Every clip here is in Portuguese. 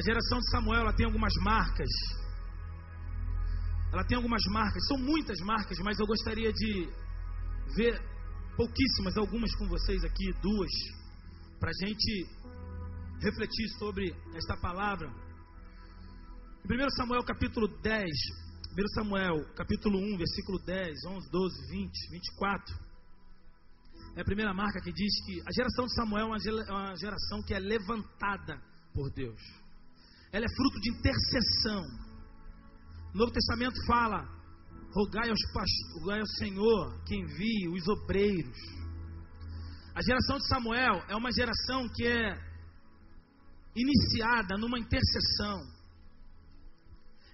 A geração de Samuel ela tem algumas marcas. Ela tem algumas marcas, são muitas marcas, mas eu gostaria de ver pouquíssimas, algumas com vocês aqui, duas, para a gente refletir sobre esta palavra. Em 1 Samuel capítulo 10, 1 Samuel capítulo 1, versículo 10, 11, 12, 20, 24. É a primeira marca que diz que a geração de Samuel é uma geração que é levantada por Deus. Ela é fruto de intercessão. O Novo Testamento fala: rogai, aos rogai ao Senhor que envie os obreiros. A geração de Samuel é uma geração que é iniciada numa intercessão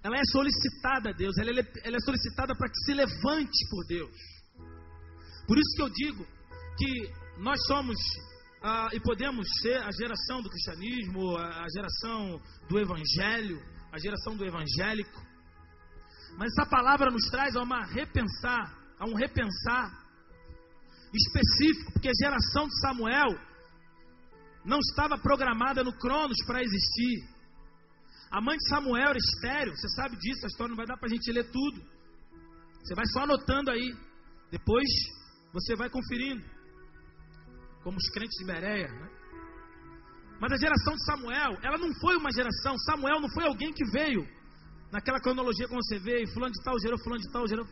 ela é solicitada a Deus, ela é, ela é solicitada para que se levante por Deus. Por isso que eu digo que nós somos ah, e podemos ser a geração do cristianismo, a, geração do evangelho, a geração do evangélico. Mas essa palavra nos traz a uma repensar, a um repensar específico, porque a geração de Samuel não estava programada no Cronos para existir. A mãe de Samuel era estéreo, você sabe disso, a história não vai dar para a gente ler tudo. Você vai só anotando aí. Depois você vai conferindo. Como os crentes de Bereia. Né? Mas a geração de Samuel, ela não foi uma geração. Samuel não foi alguém que veio naquela cronologia como você vê, fulano de tal gerou, fulano de tal gerou.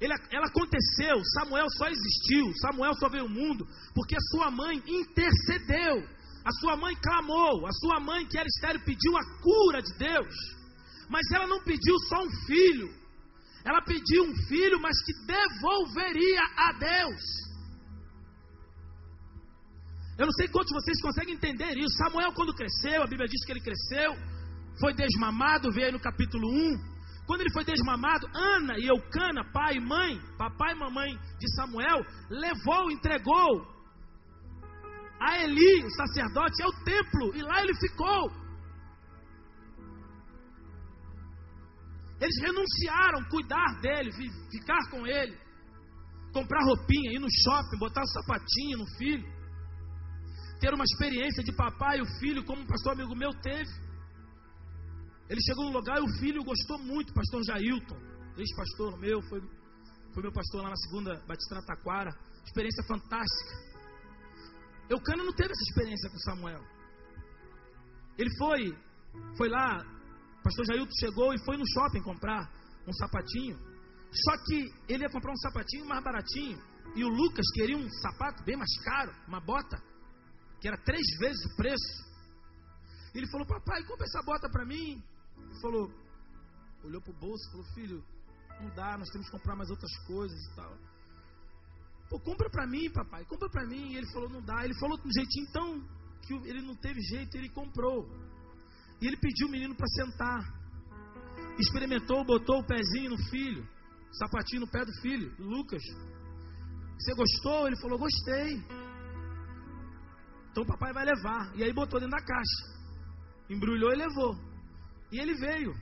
Ele, ela aconteceu, Samuel só existiu, Samuel só veio ao mundo porque a sua mãe intercedeu. A sua mãe clamou, a sua mãe que era estéreo pediu a cura de Deus. Mas ela não pediu só um filho. Ela pediu um filho, mas que devolveria a Deus. Eu não sei quantos vocês conseguem entender isso. Samuel, quando cresceu, a Bíblia diz que ele cresceu, foi desmamado, veio aí no capítulo 1. Quando ele foi desmamado, Ana e Eucana, pai e mãe, papai e mamãe de Samuel, levou, entregou a Eli, o sacerdote, é o templo, e lá ele ficou. Eles renunciaram cuidar dele, ficar com ele, comprar roupinha, ir no shopping, botar o um sapatinho no filho, ter uma experiência de papai e o filho, como um pastor amigo meu teve. Ele chegou no lugar e o filho gostou muito, pastor Jailton, ex-pastor meu, foi, foi meu pastor lá na segunda Batista Taquara, experiência fantástica. Eucana não teve essa experiência com Samuel. Ele foi, foi lá, pastor Jailton chegou e foi no shopping comprar um sapatinho. Só que ele ia comprar um sapatinho mais baratinho. E o Lucas queria um sapato bem mais caro, uma bota, que era três vezes o preço. Ele falou, papai, compra essa bota para mim. Ele falou, olhou para o bolso e falou, filho, não dá, nós temos que comprar mais outras coisas e tal. Pô, compra para mim, papai, compra para mim. E ele falou, não dá. Ele falou de um jeitinho então que ele não teve jeito, ele comprou. E ele pediu o menino para sentar. Experimentou, botou o pezinho no filho, sapatinho no pé do filho, Lucas. Você gostou? Ele falou, gostei. Então o papai vai levar. E aí botou dentro da caixa. Embrulhou e levou. E ele veio.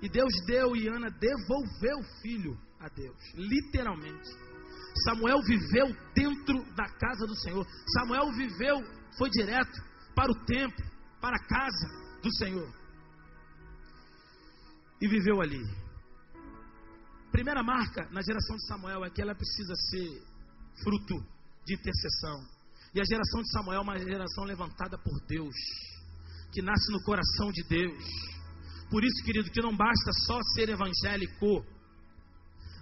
E Deus deu e Ana devolveu o filho a Deus, literalmente. Samuel viveu dentro da casa do Senhor. Samuel viveu, foi direto para o templo, para a casa do Senhor. E viveu ali. Primeira marca na geração de Samuel é que ela precisa ser fruto de intercessão. E a geração de Samuel é uma geração levantada por Deus, que nasce no coração de Deus. Por isso, querido, que não basta só ser evangélico,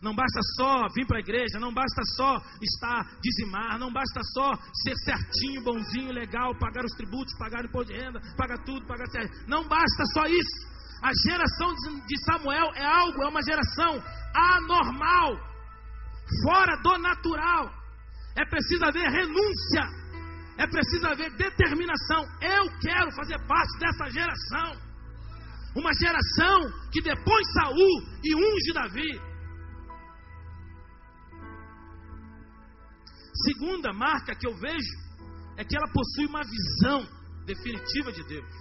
não basta só vir para a igreja, não basta só estar dizimar, não basta só ser certinho, bonzinho, legal, pagar os tributos, pagar o imposto de renda, pagar tudo, pagar certo. Não basta só isso. A geração de Samuel é algo, é uma geração anormal, fora do natural. É preciso haver renúncia, é preciso haver determinação. Eu quero fazer parte dessa geração. Uma geração que depois Saul e unge Davi. Segunda marca que eu vejo é que ela possui uma visão definitiva de Deus.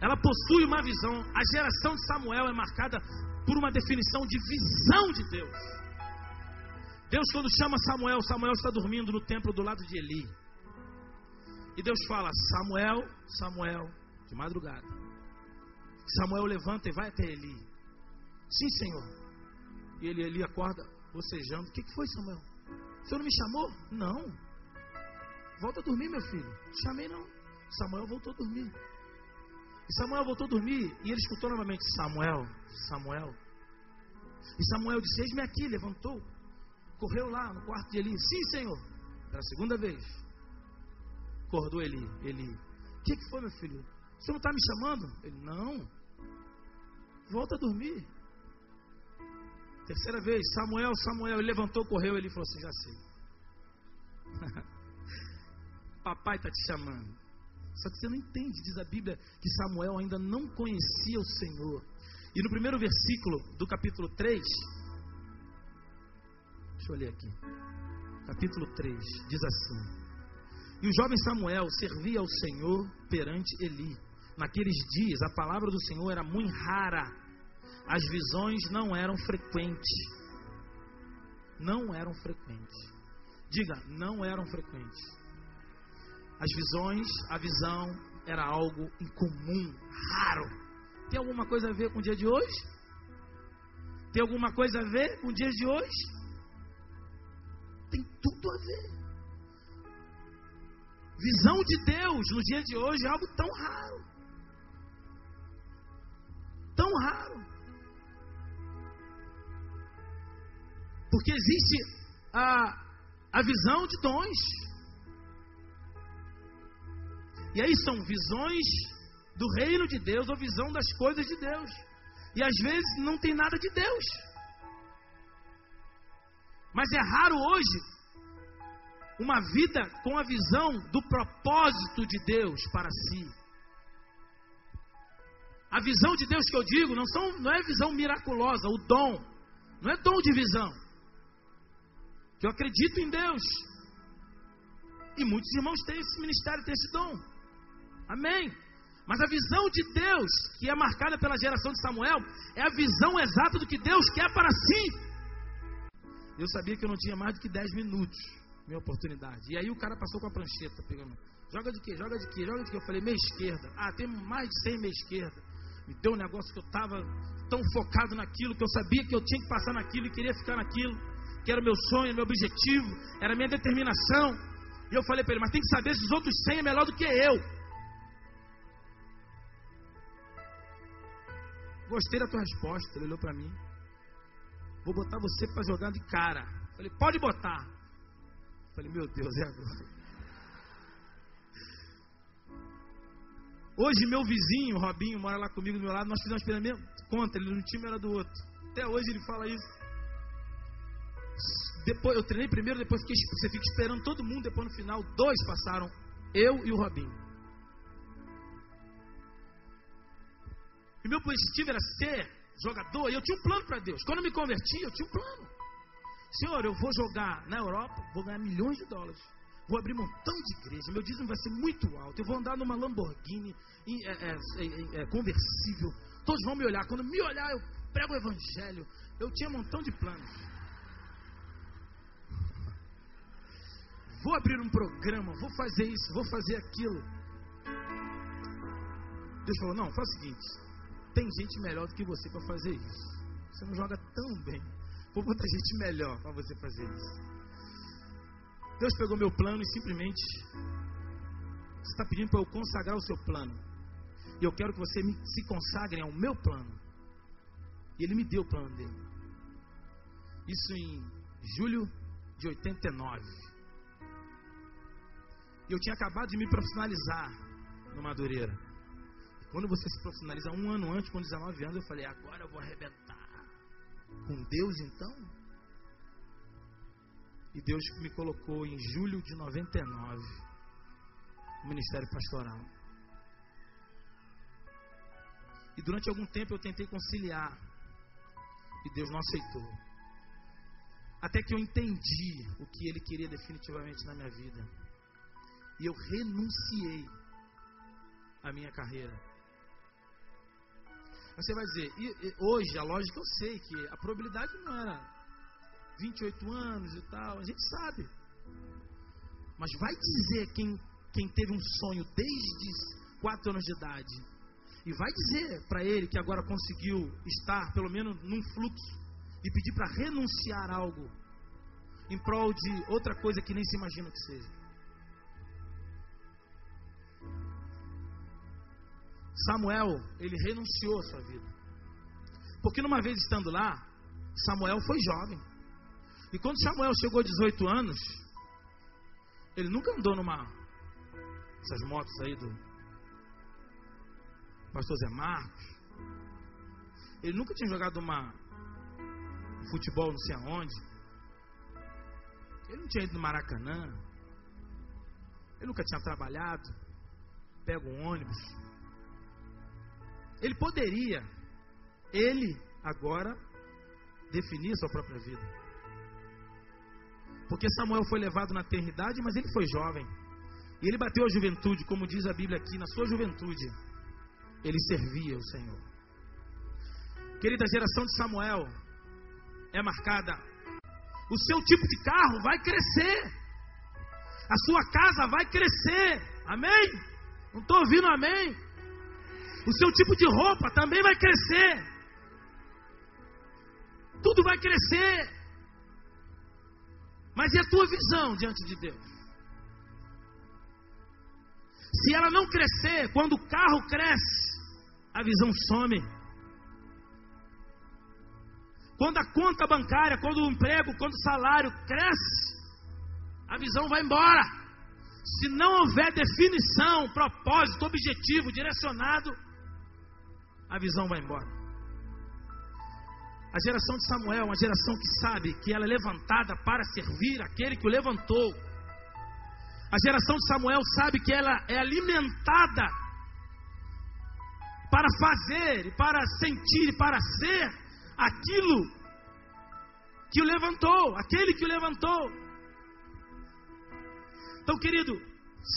Ela possui uma visão. A geração de Samuel é marcada por uma definição de visão de Deus. Deus, quando chama Samuel, Samuel está dormindo no templo do lado de Eli. E Deus fala: Samuel, Samuel, de madrugada. Samuel levanta e vai até Eli. Sim, Senhor. E ele, Eli acorda, bocejando. O que, foi, Samuel? O senhor não me chamou? Não. Volta a dormir, meu filho. Chamei não. Samuel voltou a dormir. E Samuel voltou a dormir e ele escutou novamente: Samuel, Samuel. E Samuel disse: Eis-me aqui. Levantou, correu lá no quarto de Eli. Sim, Senhor. Era a segunda vez. Acordou Eli. Eli. O que, que foi, meu filho? Senhor não está me chamando? Ele: Não. Volta a dormir. Terceira vez, Samuel, Samuel. Ele levantou, correu. Ele falou assim: Já sei. Papai está te chamando. Só que você não entende, diz a Bíblia, que Samuel ainda não conhecia o Senhor. E no primeiro versículo do capítulo 3, deixa eu ler aqui, capítulo 3, diz assim: E o jovem Samuel servia ao Senhor perante Eli. Naqueles dias a palavra do Senhor era muito rara, as visões não eram frequentes. Não eram frequentes. Diga, não eram frequentes. As visões, a visão era algo incomum, raro. Tem alguma coisa a ver com o dia de hoje? Tem alguma coisa a ver com o dia de hoje? Tem tudo a ver. Visão de Deus no dia de hoje é algo tão raro. Tão raro. Porque existe a, a visão de dons. E aí são visões do reino de Deus ou visão das coisas de Deus. E às vezes não tem nada de Deus. Mas é raro hoje uma vida com a visão do propósito de Deus para si. A visão de Deus que eu digo não, são, não é visão miraculosa, o dom. Não é dom de visão. Que eu acredito em Deus. E muitos irmãos têm esse ministério, têm esse dom. Amém. Mas a visão de Deus, que é marcada pela geração de Samuel, é a visão exata do que Deus quer para si. Eu sabia que eu não tinha mais do que 10 minutos, minha oportunidade. E aí o cara passou com a prancheta, pegando. Joga de quê? Joga de quê? Joga de quê? Eu falei, meia esquerda. Ah, tem mais de 100 meia esquerda. Me deu um negócio que eu estava tão focado naquilo, que eu sabia que eu tinha que passar naquilo e queria ficar naquilo, que era o meu sonho, meu objetivo, era minha determinação. E eu falei para ele, mas tem que saber se os outros 100 é melhor do que eu. Gostei da tua resposta. Ele olhou para mim. Vou botar você para jogar de cara. Falei, pode botar. Falei, meu Deus, é agora. Hoje, meu vizinho, Robinho, mora lá comigo do meu lado. Nós fizemos experimento contra. Ele no time era do outro. Até hoje ele fala isso. Depois, eu treinei primeiro, depois fiquei, você fica esperando todo mundo. Depois no final, dois passaram. Eu e o Robinho. E meu objetivo era ser jogador. E eu tinha um plano para Deus. Quando eu me converti, eu tinha um plano. Senhor, eu vou jogar na Europa, vou ganhar milhões de dólares. Vou abrir um montão de igreja. Meu dízimo vai ser muito alto. Eu vou andar numa Lamborghini é, é, é, conversível. Todos vão me olhar. Quando me olhar, eu prego o evangelho. Eu tinha um montão de planos. Vou abrir um programa, vou fazer isso, vou fazer aquilo. Deus falou: não, faz o seguinte: tem gente melhor do que você para fazer isso. Você não joga tão bem. Vou botar gente melhor para você fazer isso. Deus pegou meu plano e simplesmente você está pedindo para eu consagrar o seu plano. E eu quero que você me, se consagre ao meu plano. E ele me deu o plano dele. Isso em julho de 89. E eu tinha acabado de me profissionalizar no Madureira. Quando você se profissionaliza um ano antes, com 19 anos, eu falei, agora eu vou arrebentar. Com Deus então? E Deus me colocou em julho de 99 no ministério pastoral. E durante algum tempo eu tentei conciliar. E Deus não aceitou. Até que eu entendi o que Ele queria definitivamente na minha vida. E eu renunciei à minha carreira. Você vai dizer, e, e, hoje a lógica eu sei que a probabilidade não era 28 anos e tal, a gente sabe. Mas vai dizer quem quem teve um sonho desde quatro anos de idade e vai dizer para ele que agora conseguiu estar pelo menos num fluxo e pedir para renunciar algo em prol de outra coisa que nem se imagina que seja. Samuel, ele renunciou à sua vida. Porque numa vez estando lá, Samuel foi jovem. E quando Samuel chegou a 18 anos, ele nunca andou numa essas motos aí do pastor Zé Marcos. Ele nunca tinha jogado uma um futebol não sei aonde. Ele não tinha ido no Maracanã. Ele nunca tinha trabalhado. Pega um ônibus. Ele poderia, ele agora, definir sua própria vida. Porque Samuel foi levado na eternidade, mas ele foi jovem. E ele bateu a juventude, como diz a Bíblia aqui, na sua juventude. Ele servia o Senhor. Querida, geração de Samuel é marcada. O seu tipo de carro vai crescer. A sua casa vai crescer. Amém? Não estou ouvindo amém? O seu tipo de roupa também vai crescer. Tudo vai crescer. Mas e a tua visão diante de Deus? Se ela não crescer, quando o carro cresce, a visão some. Quando a conta bancária, quando o emprego, quando o salário cresce, a visão vai embora. Se não houver definição, propósito, objetivo, direcionado, a visão vai embora. A geração de Samuel é uma geração que sabe que ela é levantada para servir aquele que o levantou. A geração de Samuel sabe que ela é alimentada para fazer, para sentir, para ser aquilo que o levantou, aquele que o levantou. Então, querido,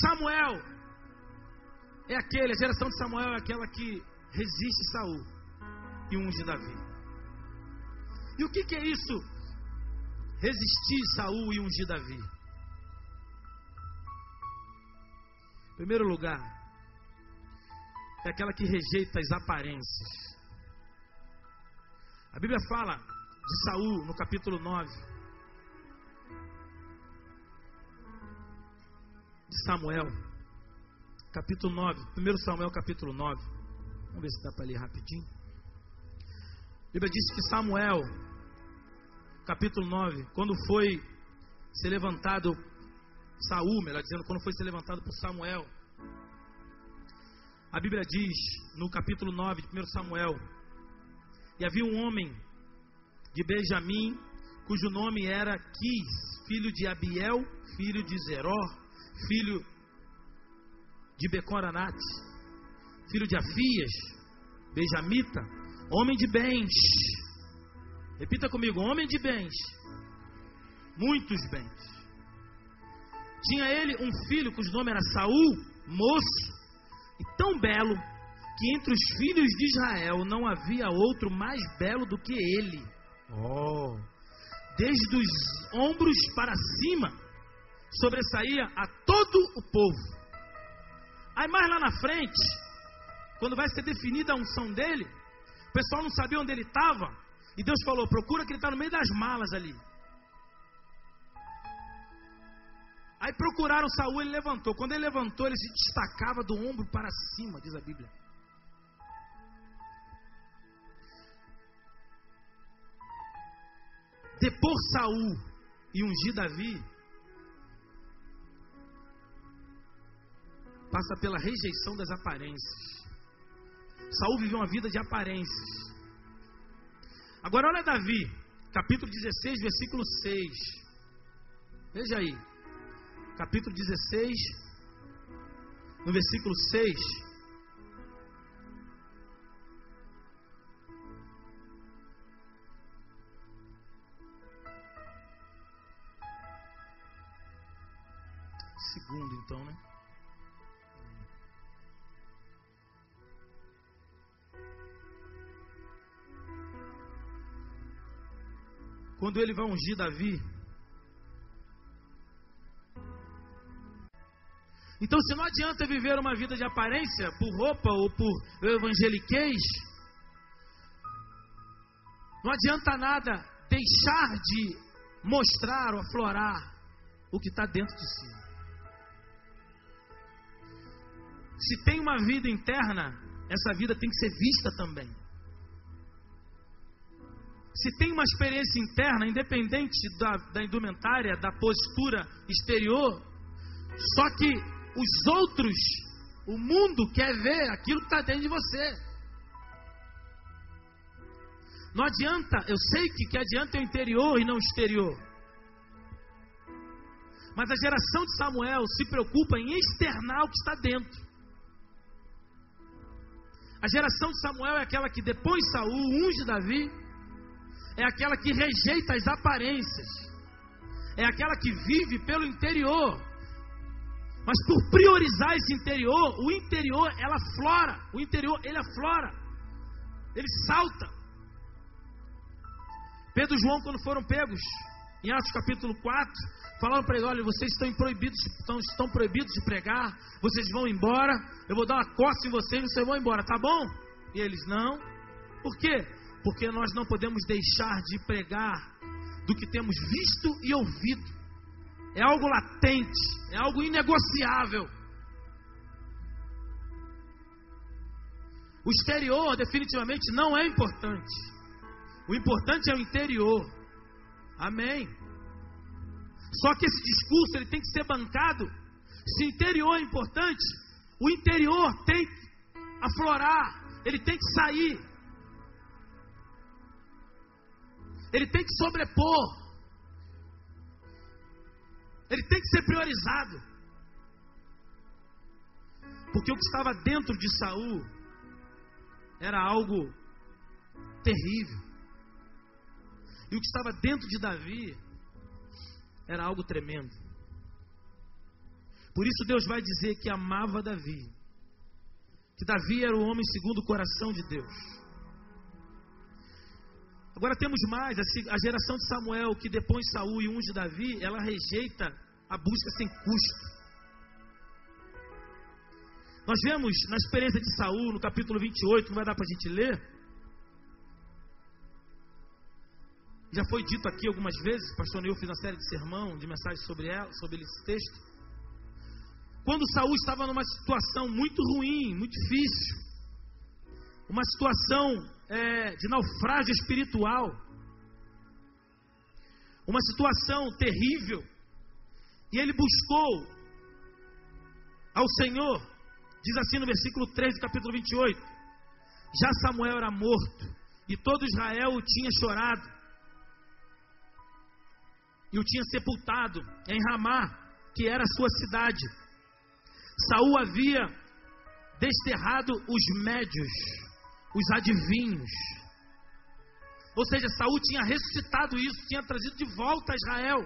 Samuel é aquele, a geração de Samuel é aquela que resiste Saul e unge Davi. E o que, que é isso? Resistir Saul e ungir Davi. Em primeiro lugar, é aquela que rejeita as aparências. A Bíblia fala de Saul no capítulo 9. De Samuel, capítulo 9, 1 Samuel capítulo 9. Vamos ver se dá para ler rapidinho. A Bíblia diz que Samuel, capítulo 9, quando foi ser levantado, Saul, melhor dizendo, quando foi ser levantado por Samuel, a Bíblia diz no capítulo 9 de 1 Samuel, e havia um homem de Benjamim, cujo nome era Quis, filho de Abiel, filho de Zeró, filho de Becoranate filho de Afias, Benjamita, homem de bens. Repita comigo, homem de bens. Muitos bens. Tinha ele um filho cujo nome era Saul, moço, e tão belo que entre os filhos de Israel não havia outro mais belo do que ele. Oh! Desde os ombros para cima, sobressaía a todo o povo. Aí mais lá na frente, quando vai ser definida a unção dele, o pessoal não sabia onde ele estava. E Deus falou: procura que ele está no meio das malas ali. Aí procuraram Saul, ele levantou. Quando ele levantou, ele se destacava do ombro para cima, diz a Bíblia. Depor Saul e ungir Davi passa pela rejeição das aparências. Saul viveu uma vida de aparências. Agora olha Davi, capítulo 16, versículo 6. Veja aí. Capítulo 16, no versículo 6. Segundo, então, né? Quando ele vai ungir Davi, Então, se não adianta viver uma vida de aparência por roupa ou por evangeliquez, não adianta nada deixar de mostrar ou aflorar o que está dentro de si. Se tem uma vida interna, essa vida tem que ser vista também. Se tem uma experiência interna, independente da, da indumentária, da postura exterior, só que os outros, o mundo quer ver aquilo que está dentro de você. Não adianta, eu sei que, que adianta o interior e não o exterior. Mas a geração de Samuel se preocupa em externar o que está dentro. A geração de Samuel é aquela que depois Saul unge Davi, é aquela que rejeita as aparências, é aquela que vive pelo interior. Mas por priorizar esse interior, o interior ela flora, o interior ele aflora, ele salta. Pedro e João, quando foram pegos, em Atos capítulo 4, falaram para ele: olha, vocês estão proibidos, estão, estão proibidos de pregar, vocês vão embora, eu vou dar uma costa em vocês e vocês vão embora, tá bom? E eles: não. Por quê? Porque nós não podemos deixar de pregar do que temos visto e ouvido é algo latente, é algo inegociável. O exterior definitivamente não é importante. O importante é o interior. Amém. Só que esse discurso ele tem que ser bancado. Se interior é importante, o interior tem que aflorar, ele tem que sair. Ele tem que sobrepor. Ele tem que ser priorizado. Porque o que estava dentro de Saul era algo terrível. E o que estava dentro de Davi era algo tremendo. Por isso Deus vai dizer que amava Davi. Que Davi era o homem segundo o coração de Deus. Agora temos mais, a geração de Samuel que depois Saul e unge Davi, ela rejeita a busca sem custo. Nós vemos na experiência de Saul, no capítulo 28, não vai dar para a gente ler. Já foi dito aqui algumas vezes, pastor Neil fez uma série de sermão, de mensagens sobre ela, sobre esse texto. Quando Saul estava numa situação muito ruim, muito difícil, uma situação é, de naufrágio espiritual, uma situação terrível, e ele buscou ao Senhor, diz assim no versículo 3 do capítulo 28. Já Samuel era morto, e todo Israel o tinha chorado, e o tinha sepultado em Ramá, que era sua cidade. Saul havia desterrado os médios os adivinhos. Ou seja, Saul tinha ressuscitado isso, tinha trazido de volta a Israel.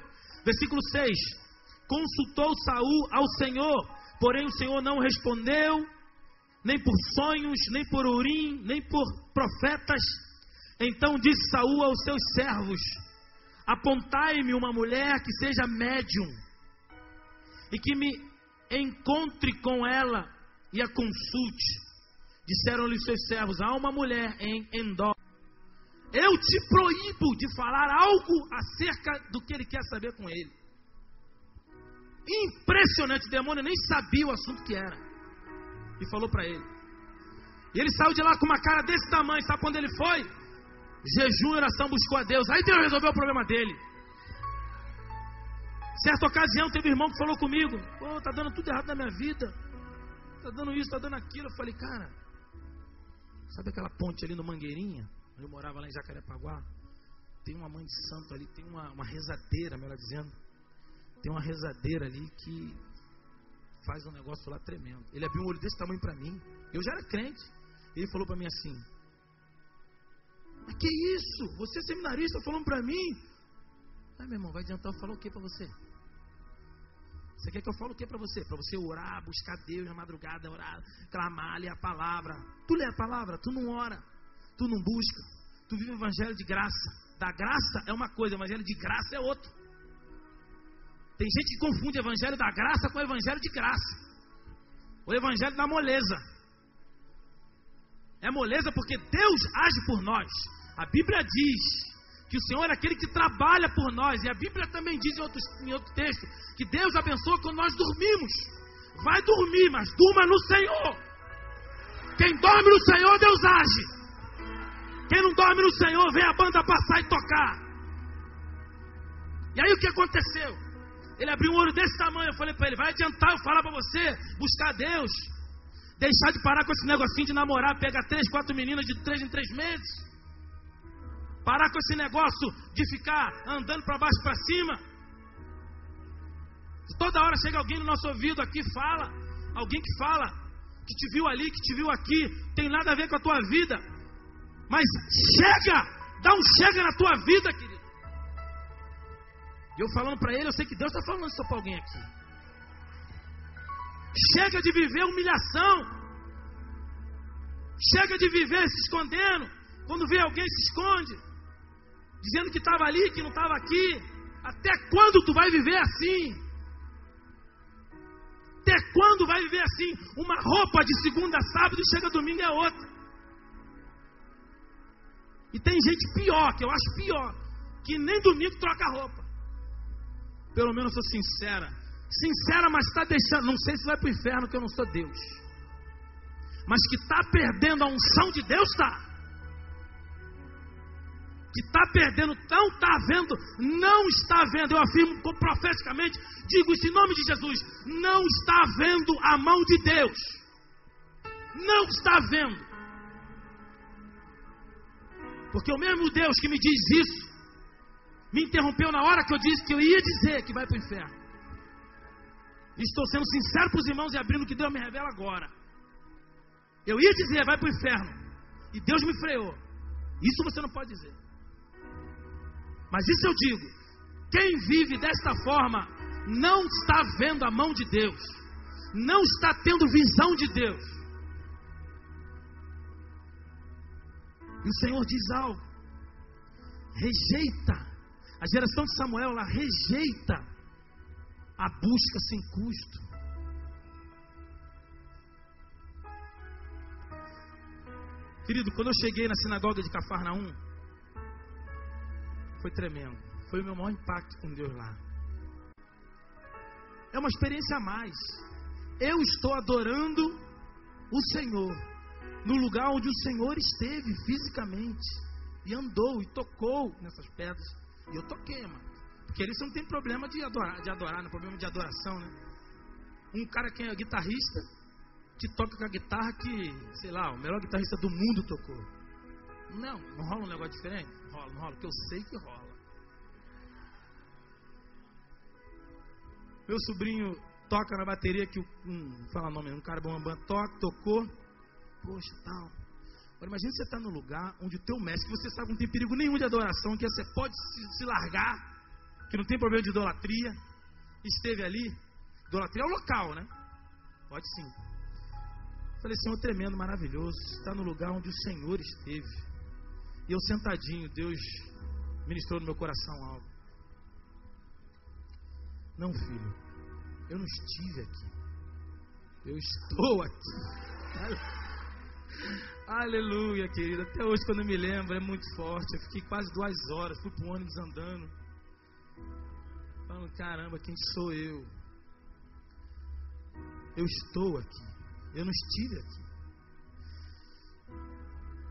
Versículo 6: Consultou Saul ao Senhor, porém o Senhor não respondeu, nem por sonhos, nem por urim, nem por profetas. Então disse Saul aos seus servos: Apontai-me uma mulher que seja médium e que me encontre com ela e a consulte. Disseram-lhe seus servos: há uma mulher em Endó. Eu te proíbo de falar algo acerca do que ele quer saber com ele. Impressionante, o demônio nem sabia o assunto que era. E falou para ele. E ele saiu de lá com uma cara desse tamanho. Sabe quando ele foi? Jejum e oração buscou a Deus. Aí Deus resolveu o problema dele. Certa ocasião teve um irmão que falou comigo: Pô, tá dando tudo errado na minha vida. Tá dando isso, tá dando aquilo. Eu falei, cara, Sabe aquela ponte ali no Mangueirinha? Eu morava lá em Jacarepaguá. Tem uma mãe de santo ali, tem uma, uma rezadeira, melhor dizendo. Tem uma rezadeira ali que faz um negócio lá tremendo. Ele abriu um olho desse tamanho para mim. Eu já era crente. Ele falou para mim assim: Mas que isso? Você é seminarista falando para mim? Ah, meu irmão, vai adiantar eu falar o que para você? Você quer que eu fale o que para você? Para você orar, buscar Deus na madrugada, orar, clamar, ler a palavra. Tu lê a palavra, tu não ora, tu não busca, tu vive o evangelho de graça. Da graça é uma coisa, o evangelho de graça é outro. Tem gente que confunde o evangelho da graça com o evangelho de graça. O evangelho da moleza. É moleza porque Deus age por nós. A Bíblia diz que o Senhor é aquele que trabalha por nós. E a Bíblia também diz em, outros, em outro texto que Deus abençoa quando nós dormimos. Vai dormir, mas durma no Senhor. Quem dorme no Senhor, Deus age. Quem não dorme no Senhor, vem a banda passar e tocar. E aí o que aconteceu? Ele abriu um olho desse tamanho. Eu falei para ele: vai adiantar eu falar para você, buscar Deus. Deixar de parar com esse negocinho de namorar, pegar três, quatro meninas de três em três meses. Parar com esse negócio de ficar andando para baixo para cima. Toda hora chega alguém no nosso ouvido aqui fala, alguém que fala, que te viu ali, que te viu aqui, tem nada a ver com a tua vida. Mas chega, dá um chega na tua vida, querido. Eu falando para ele, eu sei que Deus está falando isso para alguém aqui. Chega de viver humilhação. Chega de viver se escondendo. Quando vê alguém se esconde, dizendo que estava ali, que não estava aqui. Até quando tu vai viver assim? Até quando vai viver assim? Uma roupa de segunda a sábado e chega domingo é outra. E tem gente pior, que eu acho pior, que nem domingo troca roupa. Pelo menos sou sincera. Sincera, mas está deixando. Não sei se vai para o inferno, que eu não sou Deus. Mas que está perdendo a unção de Deus, está. Que está perdendo, não está vendo, não está vendo. Eu afirmo profeticamente, digo isso em nome de Jesus: não está vendo a mão de Deus. Não está vendo. Porque o mesmo Deus que me diz isso, me interrompeu na hora que eu disse que eu ia dizer que vai para o inferno. Estou sendo sincero para os irmãos e abrindo o que Deus me revela agora. Eu ia dizer, vai para o inferno. E Deus me freou. Isso você não pode dizer. Mas isso eu digo. Quem vive desta forma não está vendo a mão de Deus. Não está tendo visão de Deus. E o Senhor diz algo. Rejeita a geração de Samuel, ela rejeita a busca sem custo. Querido, quando eu cheguei na sinagoga de Cafarnaum, foi tremendo. Foi o meu maior impacto com Deus lá. É uma experiência a mais. Eu estou adorando o Senhor no lugar onde o Senhor esteve fisicamente e andou e tocou nessas pedras. E eu toquei, mano. Porque eles não tem problema de adorar, de adorar, não é problema de adoração, né? Um cara que é guitarrista, que toca com a guitarra que, sei lá, o melhor guitarrista do mundo tocou. Não, não rola um negócio diferente? Rola, não rola, porque eu sei que rola. Meu sobrinho toca na bateria que o. Hum, fala o nome, um cara bom toca, tocou. Poxa, tal. Agora imagine você estar tá no lugar onde o teu mestre, que você sabe que não tem perigo nenhum de adoração, que você pode se, se largar, que não tem problema de idolatria, esteve ali. Idolatria é o local, né? Pode sim. Falei, Senhor, tremendo, maravilhoso. Está no lugar onde o Senhor esteve. E eu sentadinho, Deus ministrou no meu coração algo. Não, filho, eu não estive aqui. Eu estou aqui. Aleluia, querido. Até hoje, quando eu me lembro, é muito forte. Eu fiquei quase duas horas, fui para o ônibus andando. Falando, caramba, quem sou eu? Eu estou aqui. Eu não estive aqui.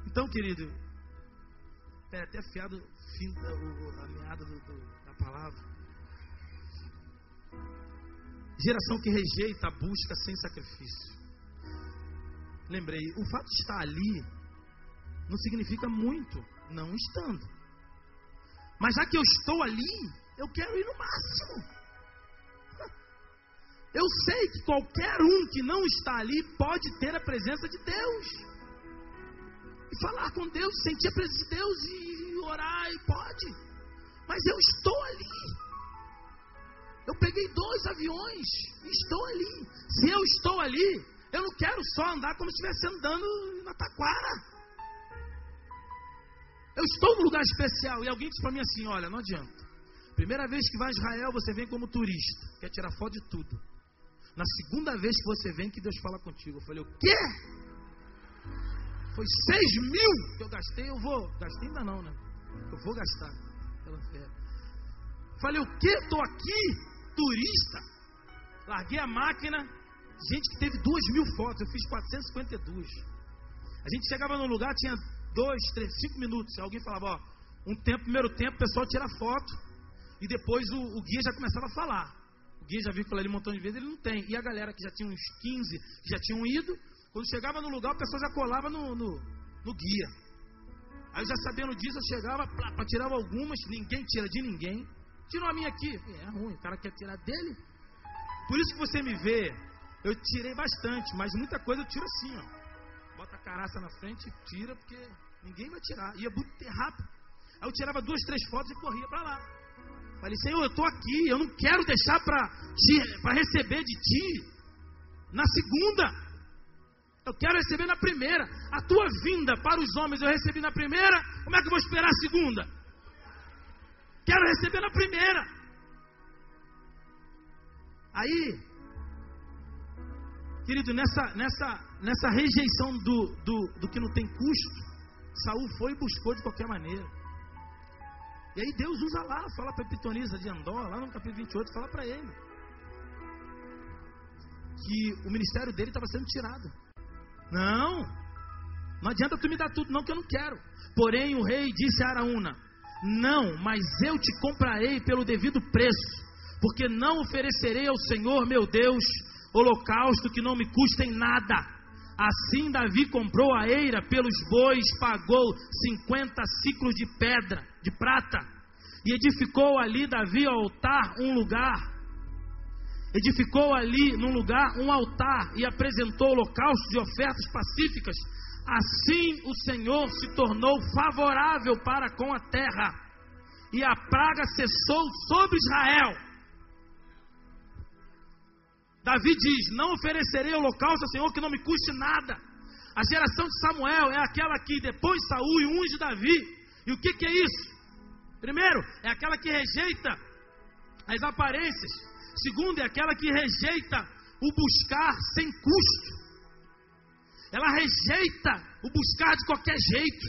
Então, querido, é até afiado fim, a meada do, do, da palavra. Geração que rejeita a busca sem sacrifício lembrei, o fato de estar ali não significa muito não estando. Mas já que eu estou ali, eu quero ir no máximo. Eu sei que qualquer um que não está ali pode ter a presença de Deus. E falar com Deus, sentir a presença de Deus e orar, e pode. Mas eu estou ali. Eu peguei dois aviões estou ali. Se eu estou ali, eu não quero só andar como se estivesse andando na taquara. Eu estou num lugar especial. E alguém disse para mim assim: olha, não adianta. Primeira vez que vai a Israel, você vem como turista, quer tirar foto de tudo. Na segunda vez que você vem, que Deus fala contigo. Eu falei, o quê? Foi seis mil que eu gastei, eu vou. Gastei ainda não, né? Eu vou gastar pela fé. Falei, o quê? Estou aqui, turista. Larguei a máquina. Gente que teve duas mil fotos, eu fiz 452. A gente chegava num lugar, tinha dois, três, cinco minutos. Alguém falava, ó, um tempo, primeiro tempo, o pessoal tira foto. E depois o, o guia já começava a falar. O guia já viu que falei um montão de vezes, ele não tem. E a galera que já tinha uns 15, que já tinham ido, quando chegava no lugar, o pessoal já colava no, no, no guia. Aí já sabendo disso, eu chegava, plá, tirava algumas, ninguém tira de ninguém. Tirou a minha aqui. É ruim, o cara quer tirar dele. Por isso que você me vê, eu tirei bastante, mas muita coisa eu tiro assim, ó. Bota a caraça na frente e tira, porque ninguém vai tirar. Ia muito rápido. Aí eu tirava duas, três fotos e corria para lá. Falei, Senhor, eu estou aqui, eu não quero deixar para receber de ti na segunda. Eu quero receber na primeira. A tua vinda para os homens eu recebi na primeira, como é que eu vou esperar a segunda? Quero receber na primeira. Aí, querido, nessa, nessa, nessa rejeição do, do, do que não tem custo, Saul foi e buscou de qualquer maneira. E aí Deus usa lá, fala para a Pitonisa de Andor, lá no capítulo 28, fala para ele que o ministério dele estava sendo tirado. Não, não adianta tu me dar tudo, não, que eu não quero. Porém, o rei disse a Araúna: Não, mas eu te comprarei pelo devido preço, porque não oferecerei ao Senhor meu Deus holocausto que não me custa em nada. Assim Davi comprou a eira pelos bois, pagou 50 ciclos de pedra, de prata, e edificou ali Davi ao altar um lugar. Edificou ali num lugar um altar e apresentou holocaustos e ofertas pacíficas. Assim o Senhor se tornou favorável para com a terra, e a praga cessou sobre Israel. Davi diz: Não oferecerei holocausto ao Senhor que não me custe nada. A geração de Samuel é aquela que depois Saul e unge Davi. E o que, que é isso? Primeiro, é aquela que rejeita as aparências. Segundo, é aquela que rejeita o buscar sem custo. Ela rejeita o buscar de qualquer jeito.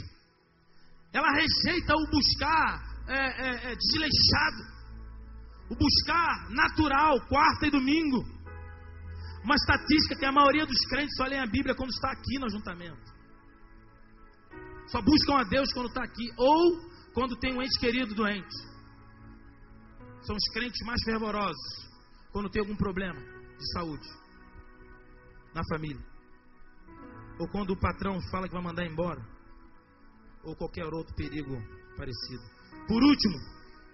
Ela rejeita o buscar é, é, é, desleixado. O buscar natural, quarta e domingo. Uma estatística que a maioria dos crentes só lê a Bíblia quando está aqui no ajuntamento. Só buscam a Deus quando está aqui. Ou quando tem um ente querido doente. São os crentes mais fervorosos quando tem algum problema de saúde na família. Ou quando o patrão fala que vai mandar embora. Ou qualquer outro perigo parecido. Por último,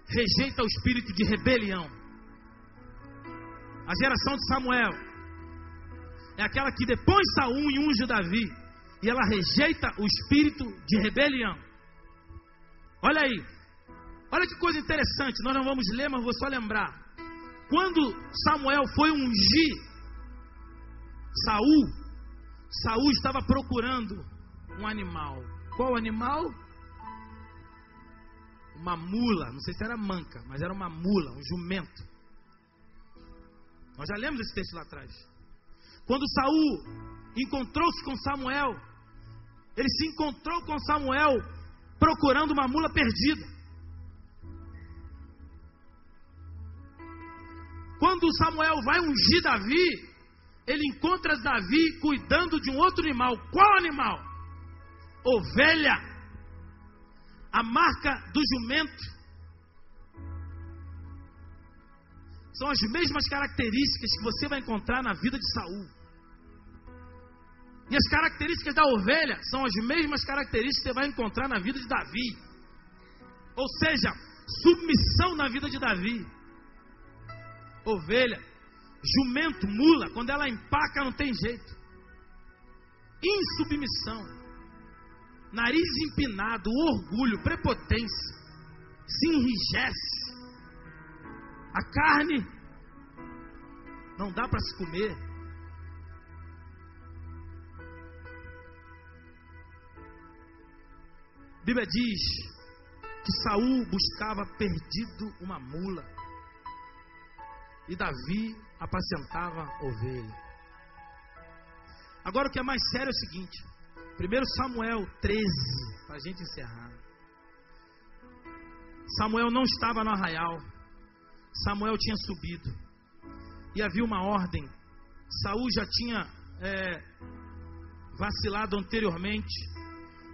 rejeita o espírito de rebelião. A geração de Samuel é aquela que depois Saul e unge Davi. E ela rejeita o espírito de rebelião. Olha aí. Olha que coisa interessante. Nós não vamos ler, mas vou só lembrar. Quando Samuel foi ungir Saul, Saul estava procurando um animal. Qual animal? Uma mula. Não sei se era manca, mas era uma mula, um jumento. Nós já lemos esse texto lá atrás. Quando Saul encontrou-se com Samuel, ele se encontrou com Samuel procurando uma mula perdida. Quando Samuel vai ungir Davi, ele encontra Davi cuidando de um outro animal. Qual animal? Ovelha. A marca do jumento são as mesmas características que você vai encontrar na vida de Saul. E as características da ovelha são as mesmas características que você vai encontrar na vida de Davi. Ou seja, submissão na vida de Davi. Ovelha, jumento, mula, quando ela empaca não tem jeito. Insubmissão. Nariz empinado, orgulho, prepotência. Se enrijece. A carne não dá para se comer. Bíblia diz que Saul buscava perdido uma mula. E Davi apacentava ovelha. Agora o que é mais sério é o seguinte: 1 Samuel 13, para a gente encerrar. Samuel não estava no arraial, Samuel tinha subido, e havia uma ordem. Saul já tinha é, vacilado anteriormente,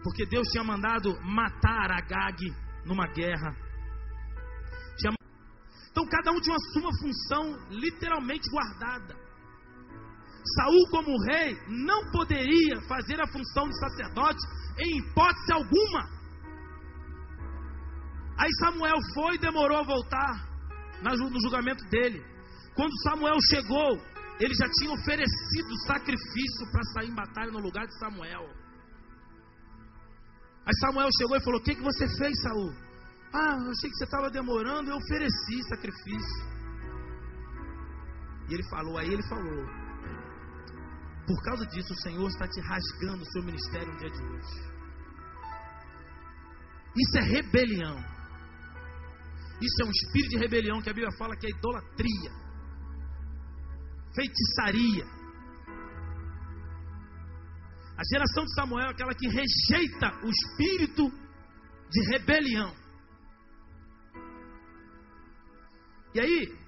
porque Deus tinha mandado matar Agag numa guerra. Então cada um tinha uma sua função literalmente guardada. Saul, como rei, não poderia fazer a função de sacerdote em hipótese alguma. Aí Samuel foi e demorou a voltar no julgamento dele. Quando Samuel chegou, ele já tinha oferecido sacrifício para sair em batalha no lugar de Samuel. Aí Samuel chegou e falou: O que, que você fez, Saul? Ah, eu achei que você estava demorando, eu ofereci sacrifício. E ele falou, aí ele falou: Por causa disso, o Senhor está te rasgando o seu ministério no dia de hoje. Isso é rebelião. Isso é um espírito de rebelião que a Bíblia fala que é idolatria, feitiçaria. A geração de Samuel é aquela que rejeita o espírito de rebelião. E aí,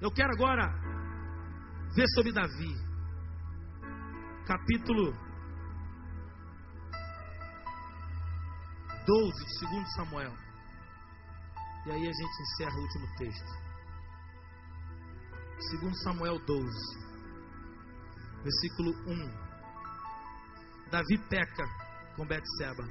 eu quero agora ver sobre Davi, capítulo 12 de 2 Samuel. E aí a gente encerra o último texto. 2 Samuel 12, versículo 1. Davi peca com Betseba.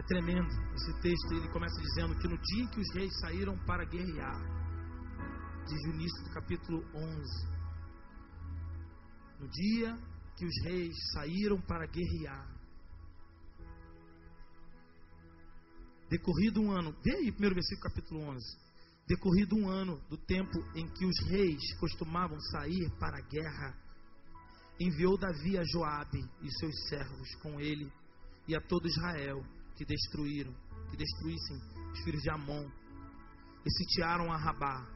É tremendo. Esse texto ele começa dizendo que no dia que os reis saíram para guerrear, diz o início do capítulo 11. No dia que os reis saíram para guerrear, decorrido um ano, vê aí primeiro versículo capítulo 11. Decorrido um ano do tempo em que os reis costumavam sair para a guerra, enviou Davi a Joabe e seus servos com ele e a todo Israel que destruíram, que destruíssem os filhos de Amon e sitiaram a Rabá.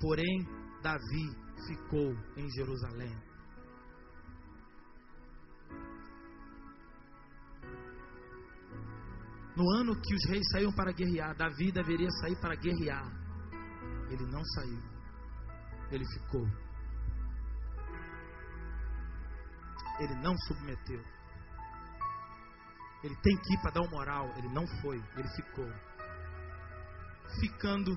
Porém, Davi ficou em Jerusalém. No ano que os reis saíram para guerrear, Davi deveria sair para guerrear. Ele não saiu. Ele ficou. Ele não submeteu. Ele tem que ir para dar uma moral. Ele não foi, ele ficou. Ficando,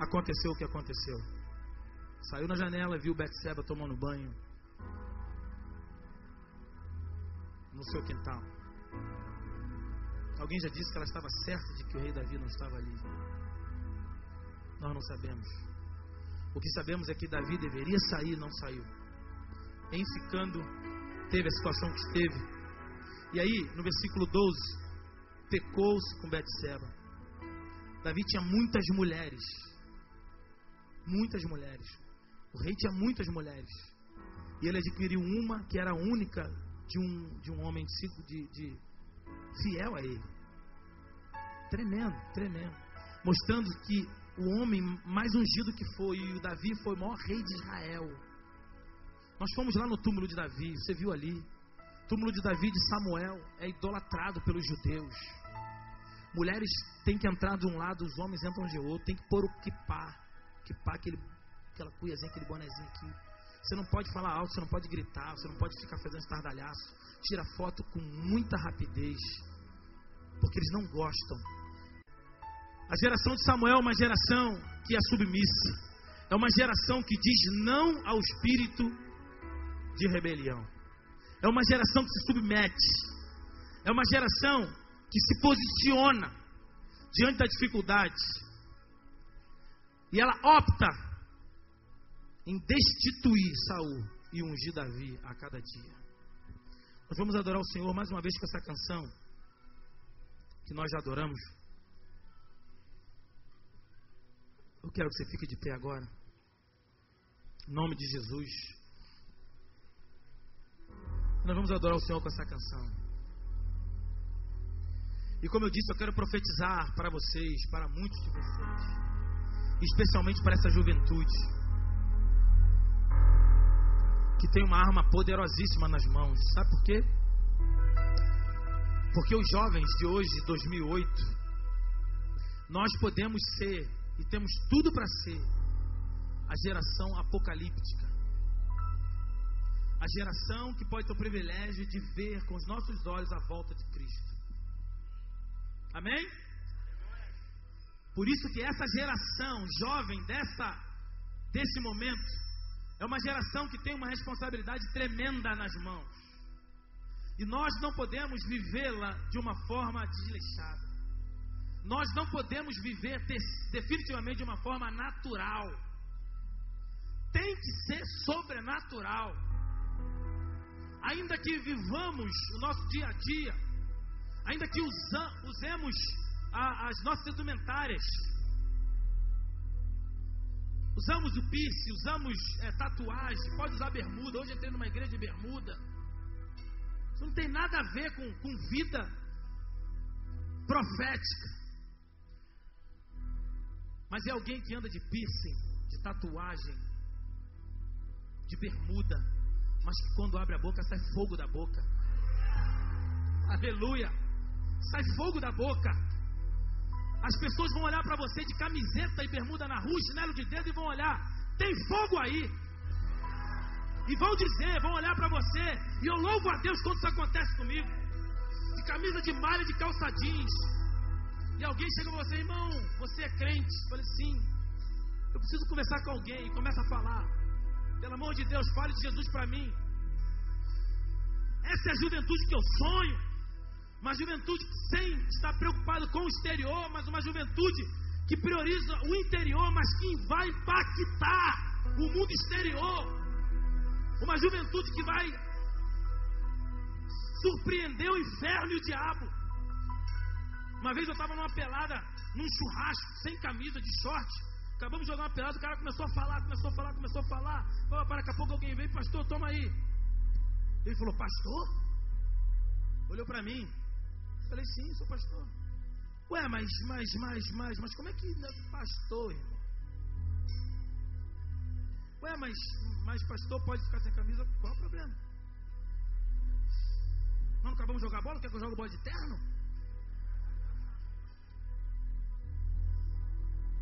aconteceu o que aconteceu. Saiu na janela, viu Betseba tomando banho no seu quintal. Alguém já disse que ela estava certa de que o rei Davi não estava ali. Nós não sabemos. O que sabemos é que Davi deveria sair não saiu. Em ficando, teve a situação que esteve. E aí, no versículo 12, pecou-se com Betseba. Davi tinha muitas mulheres. Muitas mulheres. O rei tinha muitas mulheres. E ele adquiriu uma que era única de um, de um homem de, de fiel a ele. Tremendo, tremendo. Mostrando que o homem mais ungido que foi, e o Davi foi o maior rei de Israel. Nós fomos lá no túmulo de Davi, você viu ali túmulo de Davi e Samuel é idolatrado pelos judeus. Mulheres têm que entrar de um lado, os homens entram de outro. Tem que pôr o kipá. Kipá, aquele, aquela cuiazinha, aquele bonezinho aqui. Você não pode falar alto, você não pode gritar, você não pode ficar fazendo estardalhaço. Tira foto com muita rapidez. Porque eles não gostam. A geração de Samuel é uma geração que é submissa. É uma geração que diz não ao espírito de rebelião. É uma geração que se submete. É uma geração que se posiciona diante da dificuldade. E ela opta em destituir Saul e ungir Davi a cada dia. Nós vamos adorar o Senhor mais uma vez com essa canção que nós já adoramos. Eu quero que você fique de pé agora. Em nome de Jesus. Nós vamos adorar o Senhor com essa canção. E como eu disse, eu quero profetizar para vocês, para muitos de vocês, especialmente para essa juventude, que tem uma arma poderosíssima nas mãos. Sabe por quê? Porque os jovens de hoje, 2008, nós podemos ser e temos tudo para ser a geração apocalíptica. A geração que pode ter o privilégio de ver com os nossos olhos a volta de Cristo. Amém? Por isso que essa geração jovem dessa desse momento é uma geração que tem uma responsabilidade tremenda nas mãos. E nós não podemos vivê-la de uma forma desleixada. Nós não podemos viver definitivamente de uma forma natural. Tem que ser sobrenatural. Ainda que vivamos o nosso dia a dia, ainda que usa, usemos a, as nossas indumentárias, usamos o piercing, usamos é, tatuagem, pode usar bermuda. Hoje entrei numa igreja de bermuda. Isso não tem nada a ver com, com vida profética. Mas é alguém que anda de piercing, de tatuagem, de bermuda, mas que quando abre a boca sai fogo da boca. Aleluia! Sai fogo da boca. As pessoas vão olhar para você de camiseta e bermuda na rua, chinelo de dedo e vão olhar, tem fogo aí. E vão dizer, vão olhar para você, e eu louvo a Deus quando isso acontece comigo. De camisa de malha, de calça jeans, e alguém chega para você, irmão, você é crente? Eu falei, sim. Eu preciso conversar com alguém. E começa a falar. Pelo amor de Deus, fale de Jesus para mim. Essa é a juventude que eu sonho. Uma juventude sem estar preocupado com o exterior, mas uma juventude que prioriza o interior, mas que vai impactar o mundo exterior. Uma juventude que vai surpreender o inferno e o diabo. Uma vez eu estava numa pelada, num churrasco, sem camisa, de short. Acabamos de jogar uma pelada, o cara começou a falar, começou a falar, começou a falar. Falou, para daqui a pouco alguém veio, pastor, toma aí. Ele falou, pastor? Olhou para mim. Falei, sim, sou pastor. Ué, mas, mas, mas, mas, mas como é que é pastor, irmão? Ué, mas, mas pastor pode ficar sem camisa? Qual é o problema? Não acabamos de jogar bola? Quer que eu jogue bola de terno?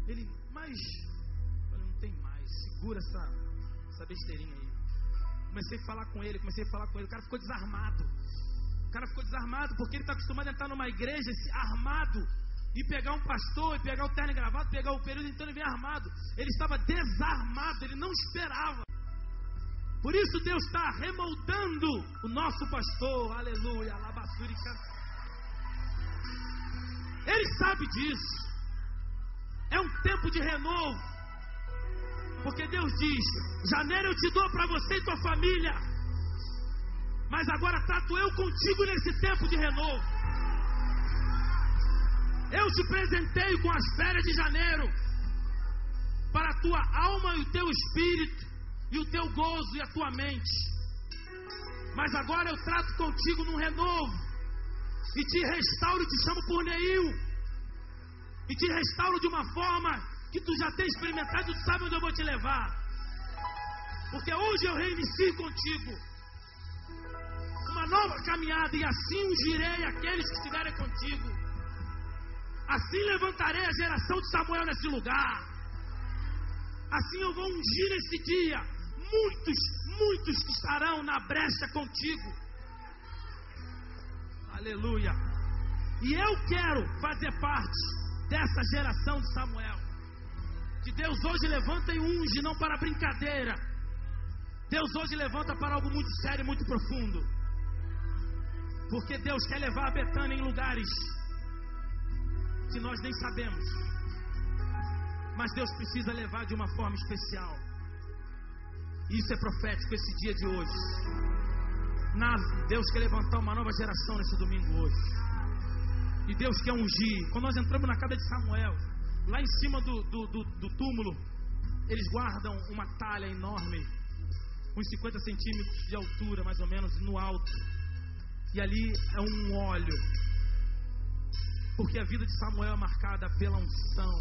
Ele, mas, olha, não tem mais, segura essa, essa besteirinha aí. Comecei a falar com ele, comecei a falar com ele, o cara ficou desarmado. O cara ficou desarmado porque ele está acostumado a entrar numa igreja armado e pegar um pastor, e pegar o terno e gravado, pegar o período inteiro e vir armado. Ele estava desarmado, ele não esperava. Por isso Deus está remoldando o nosso pastor, aleluia, alabaçurica. Ele sabe disso. É um tempo de renovo. Porque Deus diz: janeiro eu te dou para você e tua família. Mas agora trato eu contigo nesse tempo de renovo. Eu te presentei com as férias de janeiro para a tua alma e o teu espírito, e o teu gozo e a tua mente. Mas agora eu trato contigo num renovo, e te restauro e te chamo por Neil e te restauro de uma forma que tu já tem experimentado tu sabe onde eu vou te levar. Porque hoje eu reinicio contigo uma nova caminhada e assim ungirei aqueles que estiverem contigo. Assim levantarei a geração de Samuel nesse lugar. Assim eu vou ungir nesse dia muitos, muitos que estarão na brecha contigo. Aleluia. E eu quero fazer parte dessa geração de Samuel. Que Deus hoje levanta e unge, não para brincadeira. Deus hoje levanta para algo muito sério e muito profundo. Porque Deus quer levar a Betânia em lugares que nós nem sabemos. Mas Deus precisa levar de uma forma especial. Isso é profético esse dia de hoje. Deus quer levantar uma nova geração nesse domingo hoje. E Deus quer ungir. Quando nós entramos na casa de Samuel, lá em cima do, do, do, do túmulo, eles guardam uma talha enorme, uns 50 centímetros de altura, mais ou menos, no alto. E ali é um óleo. Porque a vida de Samuel é marcada pela unção.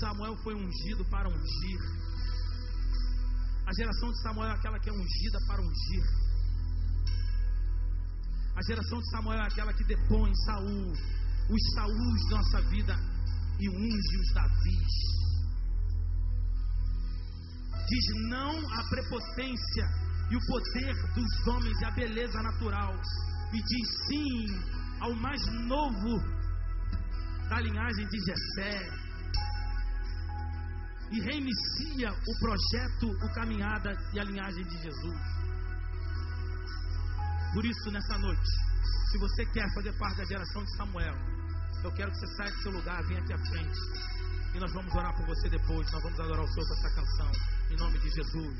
Samuel foi ungido para ungir. A geração de Samuel é aquela que é ungida para ungir. A geração de Samuel é aquela que depõe Saul, os Saúls da nossa vida e unge os Davis. Diz não à prepotência e o poder dos homens e a beleza natural. E diz sim ao mais novo da linhagem de Jessé. E reinicia o projeto, o caminhada e a linhagem de Jesus. Por isso, nessa noite, se você quer fazer parte da geração de Samuel, eu quero que você saia do seu lugar, venha aqui à frente. E nós vamos orar por você depois. Nós vamos adorar o Senhor com essa canção. Em nome de Jesus.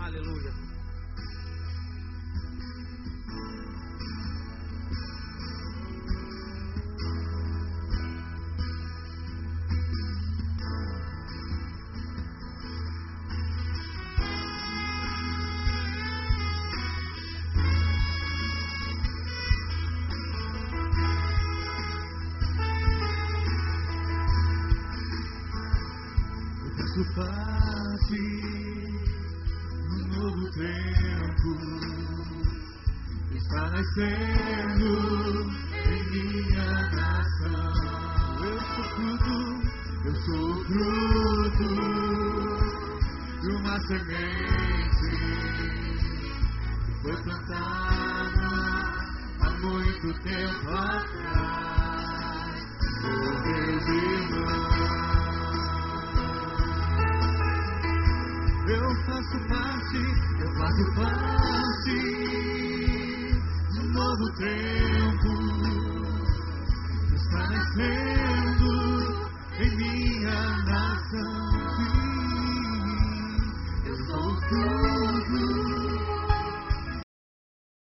Aleluia. Novo tempo.